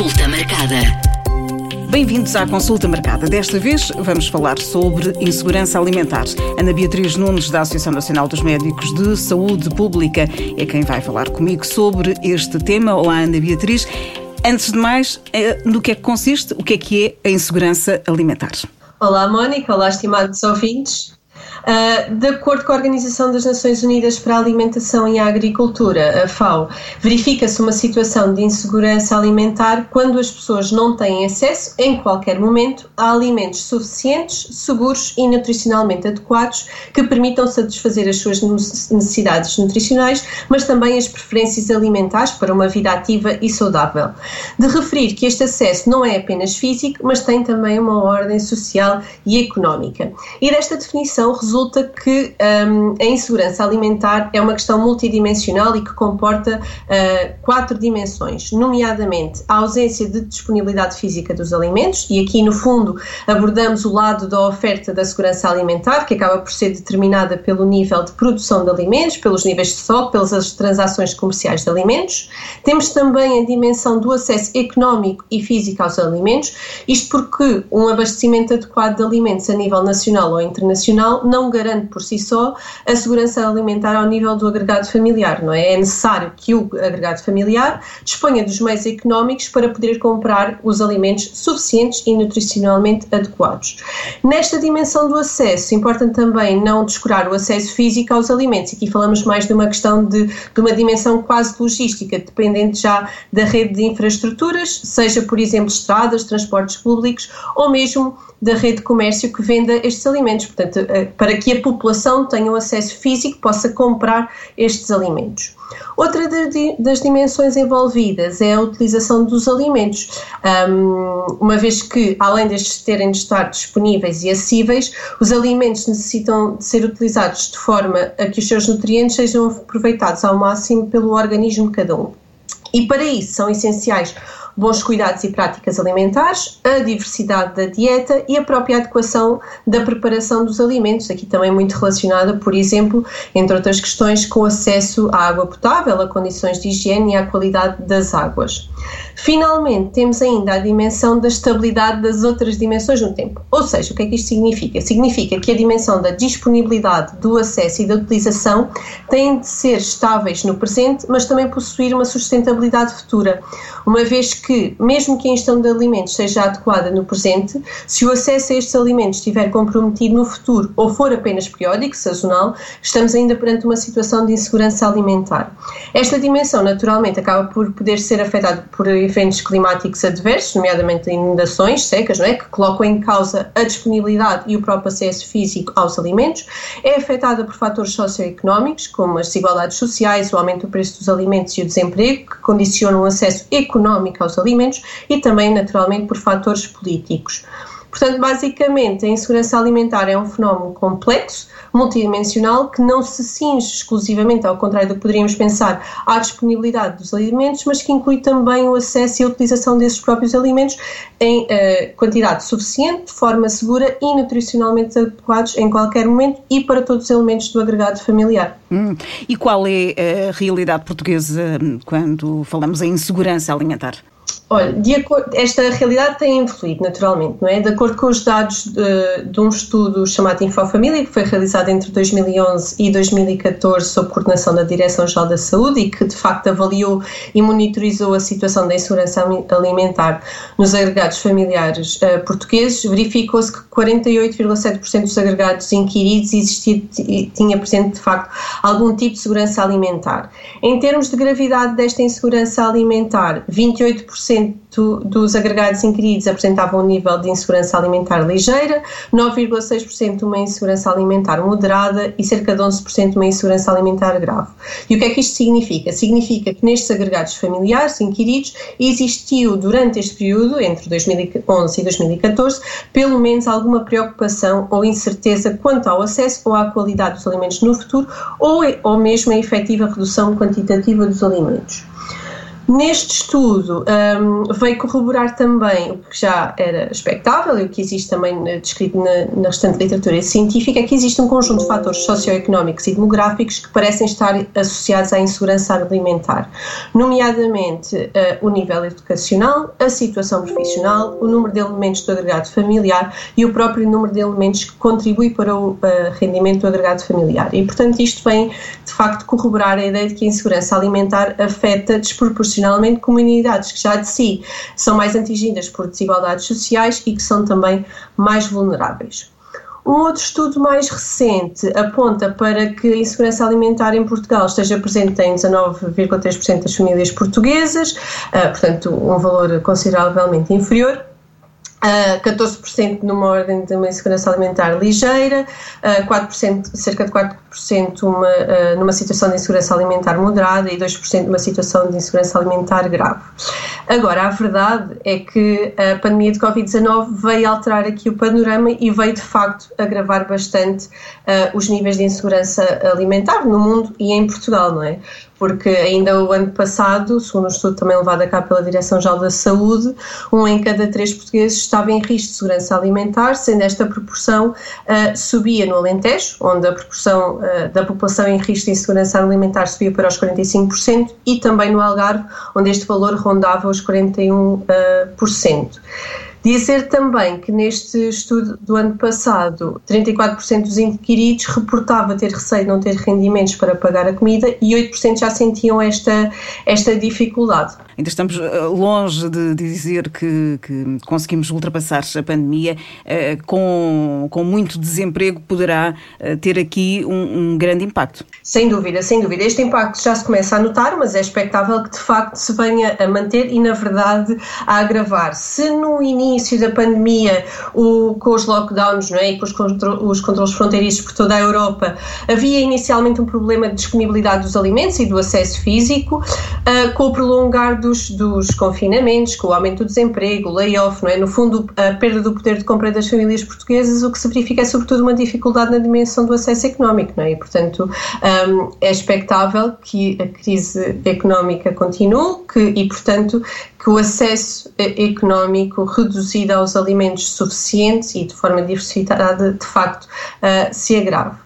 Consulta marcada. Bem-vindos à consulta marcada. Desta vez vamos falar sobre insegurança alimentar. Ana Beatriz Nunes, da Associação Nacional dos Médicos de Saúde Pública, é quem vai falar comigo sobre este tema. Olá, Ana Beatriz. Antes de mais, eh, no que é que consiste, o que é que é a insegurança alimentar? Olá, Mónica. Olá, estimados ouvintes. Uh, de acordo com a Organização das Nações Unidas para a Alimentação e a Agricultura, a FAO, verifica-se uma situação de insegurança alimentar quando as pessoas não têm acesso, em qualquer momento, a alimentos suficientes, seguros e nutricionalmente adequados que permitam satisfazer as suas necessidades nutricionais, mas também as preferências alimentares para uma vida ativa e saudável. De referir que este acesso não é apenas físico, mas tem também uma ordem social e económica. E desta definição que um, a insegurança alimentar é uma questão multidimensional e que comporta uh, quatro dimensões, nomeadamente a ausência de disponibilidade física dos alimentos, e aqui no fundo abordamos o lado da oferta da segurança alimentar, que acaba por ser determinada pelo nível de produção de alimentos, pelos níveis de estoque, pelas transações comerciais de alimentos. Temos também a dimensão do acesso económico e físico aos alimentos, isto porque um abastecimento adequado de alimentos a nível nacional ou internacional não não garante por si só a segurança alimentar ao nível do agregado familiar, não é? É necessário que o agregado familiar disponha dos meios económicos para poder comprar os alimentos suficientes e nutricionalmente adequados. Nesta dimensão do acesso, importa também não descurar o acesso físico aos alimentos. Aqui falamos mais de uma questão de, de uma dimensão quase logística, dependente já da rede de infraestruturas, seja, por exemplo, estradas, transportes públicos ou mesmo da rede de comércio que venda estes alimentos. Portanto, eh, para que a população tenha um acesso físico, possa comprar estes alimentos. Outra das dimensões envolvidas é a utilização dos alimentos, uma vez que, além destes terem de estar disponíveis e acessíveis, os alimentos necessitam de ser utilizados de forma a que os seus nutrientes sejam aproveitados ao máximo pelo organismo de cada um. E para isso são essenciais bons cuidados e práticas alimentares, a diversidade da dieta e a própria adequação da preparação dos alimentos, aqui também muito relacionada, por exemplo, entre outras questões, com acesso à água potável, a condições de higiene e à qualidade das águas. Finalmente, temos ainda a dimensão da estabilidade das outras dimensões no tempo. Ou seja, o que é que isto significa? Significa que a dimensão da disponibilidade, do acesso e da utilização têm de ser estáveis no presente, mas também possuir uma sustentabilidade futura, uma vez que, mesmo que a ingestão de alimentos seja adequada no presente, se o acesso a estes alimentos estiver comprometido no futuro ou for apenas periódico, sazonal, estamos ainda perante uma situação de insegurança alimentar. Esta dimensão, naturalmente, acaba por poder ser afetada por eventos climáticos adversos, nomeadamente inundações, secas, não é? que colocam em causa a disponibilidade e o próprio acesso físico aos alimentos, é afetada por fatores socioeconómicos, como as desigualdades sociais, o aumento do preço dos alimentos e o desemprego, que condicionam o acesso económico aos alimentos, e também, naturalmente, por fatores políticos. Portanto, basicamente, a insegurança alimentar é um fenómeno complexo, multidimensional, que não se cinge exclusivamente, ao contrário do que poderíamos pensar, à disponibilidade dos alimentos, mas que inclui também o acesso e a utilização desses próprios alimentos em uh, quantidade suficiente, de forma segura e nutricionalmente adequados em qualquer momento e para todos os elementos do agregado familiar. Hum. E qual é a realidade portuguesa hum, quando falamos em insegurança alimentar? Olha, acordo, esta realidade tem evoluído naturalmente, não é? De acordo com os dados de, de, um estudo chamado Infofamília, que foi realizado entre 2011 e 2014 sob coordenação da Direção-Geral da Saúde e que de facto avaliou e monitorizou a situação da insegurança alimentar nos agregados familiares uh, portugueses, verificou-se que 48,7% dos agregados inquiridos existia, tinha presente de facto algum tipo de segurança alimentar. Em termos de gravidade desta insegurança alimentar, 28% dos agregados inquiridos apresentavam um nível de insegurança alimentar ligeira, 9,6% uma insegurança alimentar moderada e cerca de 11% uma insegurança alimentar grave. E o que é que isto significa? Significa que nestes agregados familiares inquiridos existiu durante este período, entre 2011 e 2014, pelo menos alguma preocupação ou incerteza quanto ao acesso ou à qualidade dos alimentos no futuro ou, ou mesmo a efetiva redução quantitativa dos alimentos. Neste estudo um, veio corroborar também o que já era expectável e o que existe também descrito na, na restante literatura científica, é que existe um conjunto de fatores socioeconómicos e demográficos que parecem estar associados à insegurança alimentar, nomeadamente uh, o nível educacional, a situação profissional, o número de elementos do agregado familiar e o próprio número de elementos que contribui para o uh, rendimento do agregado familiar. E, portanto, isto vem, de facto, corroborar a ideia de que a insegurança alimentar afeta desproporcionalmente comunidades que já de si são mais atingidas por desigualdades sociais e que são também mais vulneráveis. Um outro estudo mais recente aponta para que a insegurança alimentar em Portugal esteja presente em 19,3% das famílias portuguesas, uh, portanto, um valor consideravelmente inferior Uh, 14% numa ordem de uma insegurança alimentar ligeira, uh, 4%, cerca de 4% uma, uh, numa situação de insegurança alimentar moderada e 2% numa situação de insegurança alimentar grave. Agora, a verdade é que a pandemia de Covid-19 veio alterar aqui o panorama e veio de facto agravar bastante os níveis de insegurança alimentar no mundo e em Portugal, não é? Porque ainda o ano passado, segundo um estudo também levado a cabo pela Direção-Geral da Saúde, um em cada três portugueses estava em risco de segurança alimentar, sendo esta proporção uh, subia no Alentejo, onde a proporção uh, da população em risco de insegurança alimentar subia para os 45%, e também no Algarve, onde este valor rondava os 41%. Uh, Dizer também que neste estudo do ano passado, 34% dos inquiridos reportava ter receio de não ter rendimentos para pagar a comida e 8% já sentiam esta, esta dificuldade. Ainda estamos eh, longe de dizer que, que conseguimos ultrapassar a pandemia. Eh, com, com muito desemprego, poderá eh, ter aqui um, um grande impacto. Sem dúvida, sem dúvida. Este impacto já se começa a notar, mas é expectável que de facto se venha a manter e, na verdade, a agravar. Se no início da pandemia, o, com os lockdowns não é, e com os, contro os controles fronteiriços por toda a Europa, havia inicialmente um problema de disponibilidade dos alimentos e do acesso físico, uh, com o prolongar do dos, dos confinamentos, com o aumento do desemprego, o layoff, não é? No fundo, a perda do poder de compra das famílias portuguesas, o que se verifica é sobretudo uma dificuldade na dimensão do acesso económico, não é? E, portanto, um, é expectável que a crise económica continue que, e, portanto, que o acesso económico reduzido aos alimentos suficientes e de forma diversificada, de facto, uh, se agrave.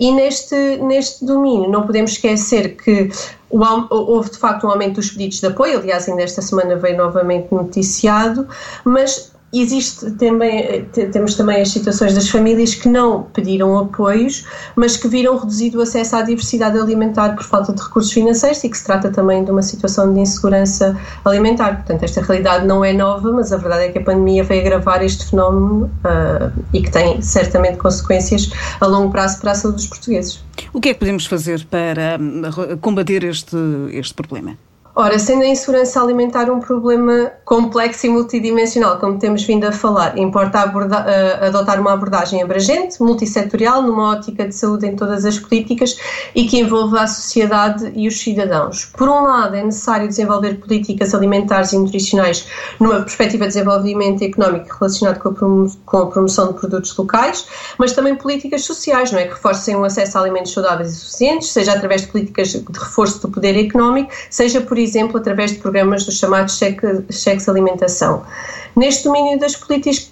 E neste, neste domínio, não podemos esquecer que houve de facto um aumento dos pedidos de apoio, aliás, ainda esta semana veio novamente noticiado, mas existe também, temos também as situações das famílias que não pediram apoios, mas que viram reduzido o acesso à diversidade alimentar por falta de recursos financeiros e que se trata também de uma situação de insegurança alimentar. Portanto, esta realidade não é nova, mas a verdade é que a pandemia veio agravar este fenómeno uh, e que tem certamente consequências a longo prazo para a saúde dos portugueses. O que é que podemos fazer para hum, combater este, este problema? Ora, sendo a insegurança alimentar um problema complexo e multidimensional, como temos vindo a falar, importa uh, adotar uma abordagem abrangente, multissetorial, numa ótica de saúde em todas as políticas e que envolva a sociedade e os cidadãos. Por um lado, é necessário desenvolver políticas alimentares e nutricionais numa perspectiva de desenvolvimento económico relacionado com a, promo com a promoção de produtos locais, mas também políticas sociais, não é? Que reforcem o acesso a alimentos saudáveis e suficientes, seja através de políticas de reforço do poder económico, seja por exemplo, através de programas dos chamados cheques alimentação. Neste domínio das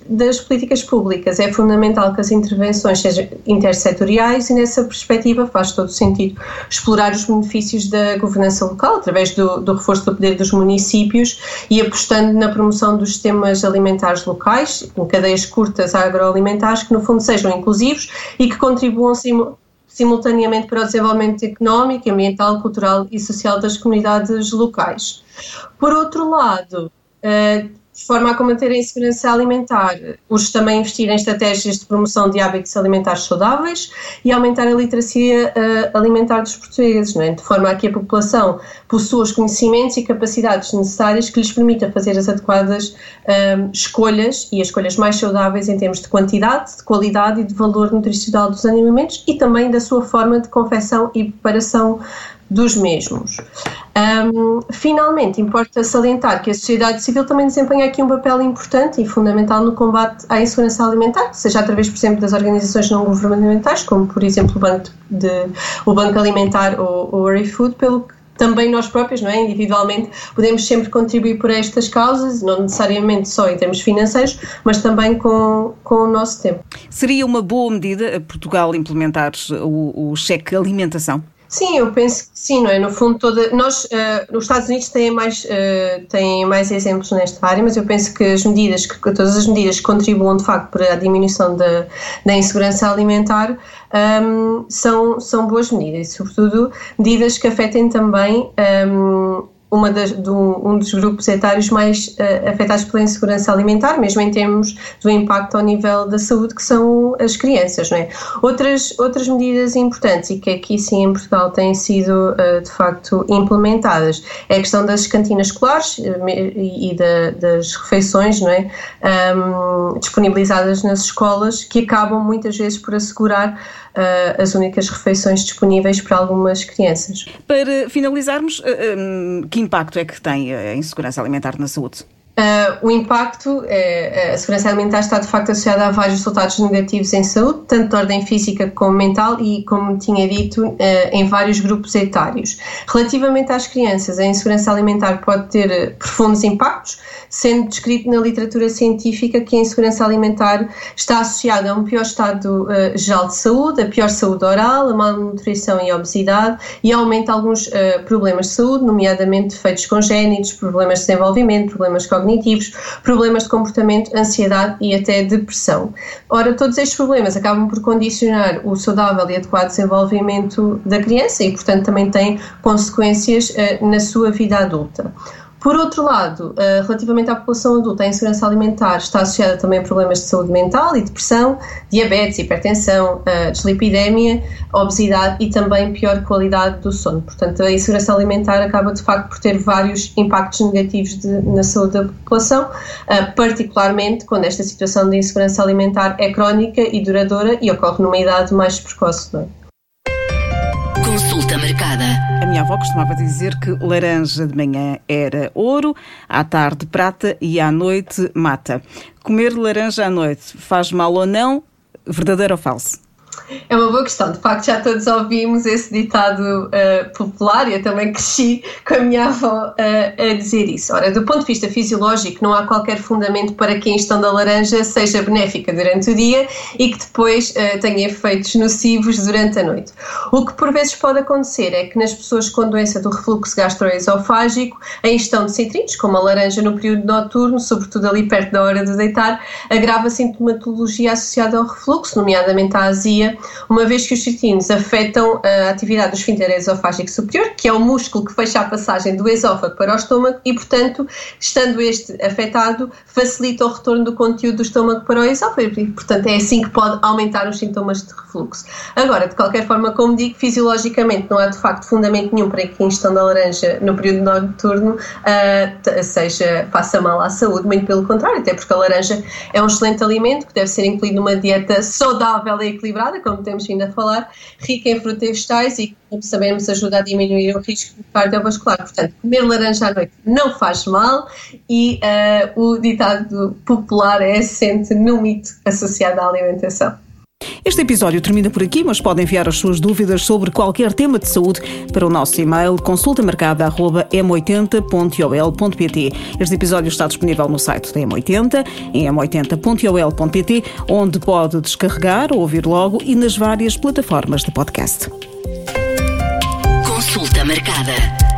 das políticas públicas, é fundamental que as intervenções sejam intersetoriais e, nessa perspectiva, faz todo sentido explorar os benefícios da governança local através do, do reforço do poder dos municípios e apostando na promoção dos sistemas alimentares locais, em cadeias curtas agroalimentares, que no fundo sejam inclusivos e que contribuam simultaneamente para o desenvolvimento económico, ambiental, cultural e social das comunidades locais. Por outro lado, uh, de forma a combater a insegurança alimentar, urge também investir em estratégias de promoção de hábitos alimentares saudáveis e aumentar a literacia uh, alimentar dos portugueses, é? de forma a que a população possua os conhecimentos e capacidades necessárias que lhes permita fazer as adequadas uh, escolhas e as escolhas mais saudáveis em termos de quantidade, de qualidade e de valor nutricional dos alimentos e também da sua forma de confecção e preparação dos mesmos. Um, finalmente, importa salientar que a sociedade civil também desempenha aqui um papel importante e fundamental no combate à insegurança alimentar, seja através, por exemplo, das organizações não governamentais, como, por exemplo, o Banco, de, o Banco Alimentar ou o Food, pelo que também nós próprios, não é? Individualmente, podemos sempre contribuir por estas causas, não necessariamente só em termos financeiros, mas também com, com o nosso tempo. Seria uma boa medida Portugal implementar o, o cheque alimentação? Sim, eu penso que sim, não é? No fundo, toda, nós, uh, os Estados Unidos têm mais, uh, têm mais exemplos nesta área, mas eu penso que as medidas, que, todas as medidas que contribuam de facto para a diminuição da, da insegurança alimentar um, ehm, são, são boas medidas, e sobretudo medidas que afetem também um, ehm, uma das, do, um dos grupos etários mais uh, afetados pela insegurança alimentar, mesmo em termos do impacto ao nível da saúde, que são as crianças. Não é? outras, outras medidas importantes e que aqui sim em Portugal têm sido uh, de facto implementadas é a questão das cantinas escolares uh, e, da, das refeições não é? Um, disponibilizadas nas escolas, que acabam muitas vezes por assegurar uh, as únicas refeições disponíveis para algumas crianças. Para finalizarmos, um, que impacto é que tem a insegurança alimentar na saúde? Uh, o impacto, é, a segurança alimentar está de facto associada a vários resultados negativos em saúde, tanto de ordem física como mental e, como tinha dito, uh, em vários grupos etários. Relativamente às crianças, a insegurança alimentar pode ter profundos impactos, sendo descrito na literatura científica que a insegurança alimentar está associada a um pior estado uh, geral de saúde, a pior saúde oral, a malnutrição e a obesidade e aumenta alguns problemas de saúde, nomeadamente defeitos congénitos, problemas de desenvolvimento, problemas cognitivos cognitivos, problemas de comportamento, ansiedade e até depressão. Ora, todos estes problemas acabam por condicionar o saudável e adequado desenvolvimento da criança e, portanto, também têm consequências uh, na sua vida adulta. Por outro lado, uh, relativamente à população adulta, a insegurança alimentar está associada também a problemas de saúde mental e depressão, diabetes, hipertensão, uh, dislipidemia, obesidade e também pior qualidade do sono. Portanto, a insegurança alimentar acaba de facto por ter vários impactos negativos de, na saúde da população, uh, particularmente quando esta situação de insegurança alimentar é crónica e duradoura e ocorre numa idade mais precoce. Não é? Consulta marcada. A minha avó costumava dizer que laranja de manhã era ouro, à tarde prata e à noite mata. Comer laranja à noite faz mal ou não? Verdadeiro ou falso? É uma boa questão. De facto, já todos ouvimos esse ditado uh, popular e eu também cresci com a minha avó uh, a dizer isso. Ora, do ponto de vista fisiológico, não há qualquer fundamento para que a ingestão da laranja seja benéfica durante o dia e que depois uh, tenha efeitos nocivos durante a noite. O que por vezes pode acontecer é que nas pessoas com doença do refluxo gastroesofágico, a ingestão de citrinos, como a laranja no período noturno, sobretudo ali perto da hora de deitar, agrava a sintomatologia associada ao refluxo, nomeadamente a azia uma vez que os cistinos afetam a atividade do esfíncter esofágico superior, que é o músculo que fecha a passagem do esófago para o estômago e, portanto, estando este afetado, facilita o retorno do conteúdo do estômago para o esófago e, portanto, é assim que pode aumentar os sintomas de refluxo. Agora, de qualquer forma, como digo, fisiologicamente não há de facto fundamento nenhum para que a ingestão da laranja no período noturno uh, seja, faça mal à saúde, muito pelo contrário, até porque a laranja é um excelente alimento que deve ser incluído numa dieta saudável e equilibrada, como temos vindo a falar, rica em frutas vegetais e, como sabemos, ajuda a diminuir o risco cardiovascular. Portanto, comer laranja à noite não faz mal e uh, o ditado popular é assente no mito associado à alimentação. Este episódio termina por aqui, mas pode enviar as suas dúvidas sobre qualquer tema de saúde para o nosso e-mail consultamarcada.m80.ol.pt. Este episódio está disponível no site da M80, em m80.ol.pt, onde pode descarregar ou ouvir logo e nas várias plataformas de podcast. Consulta marcada.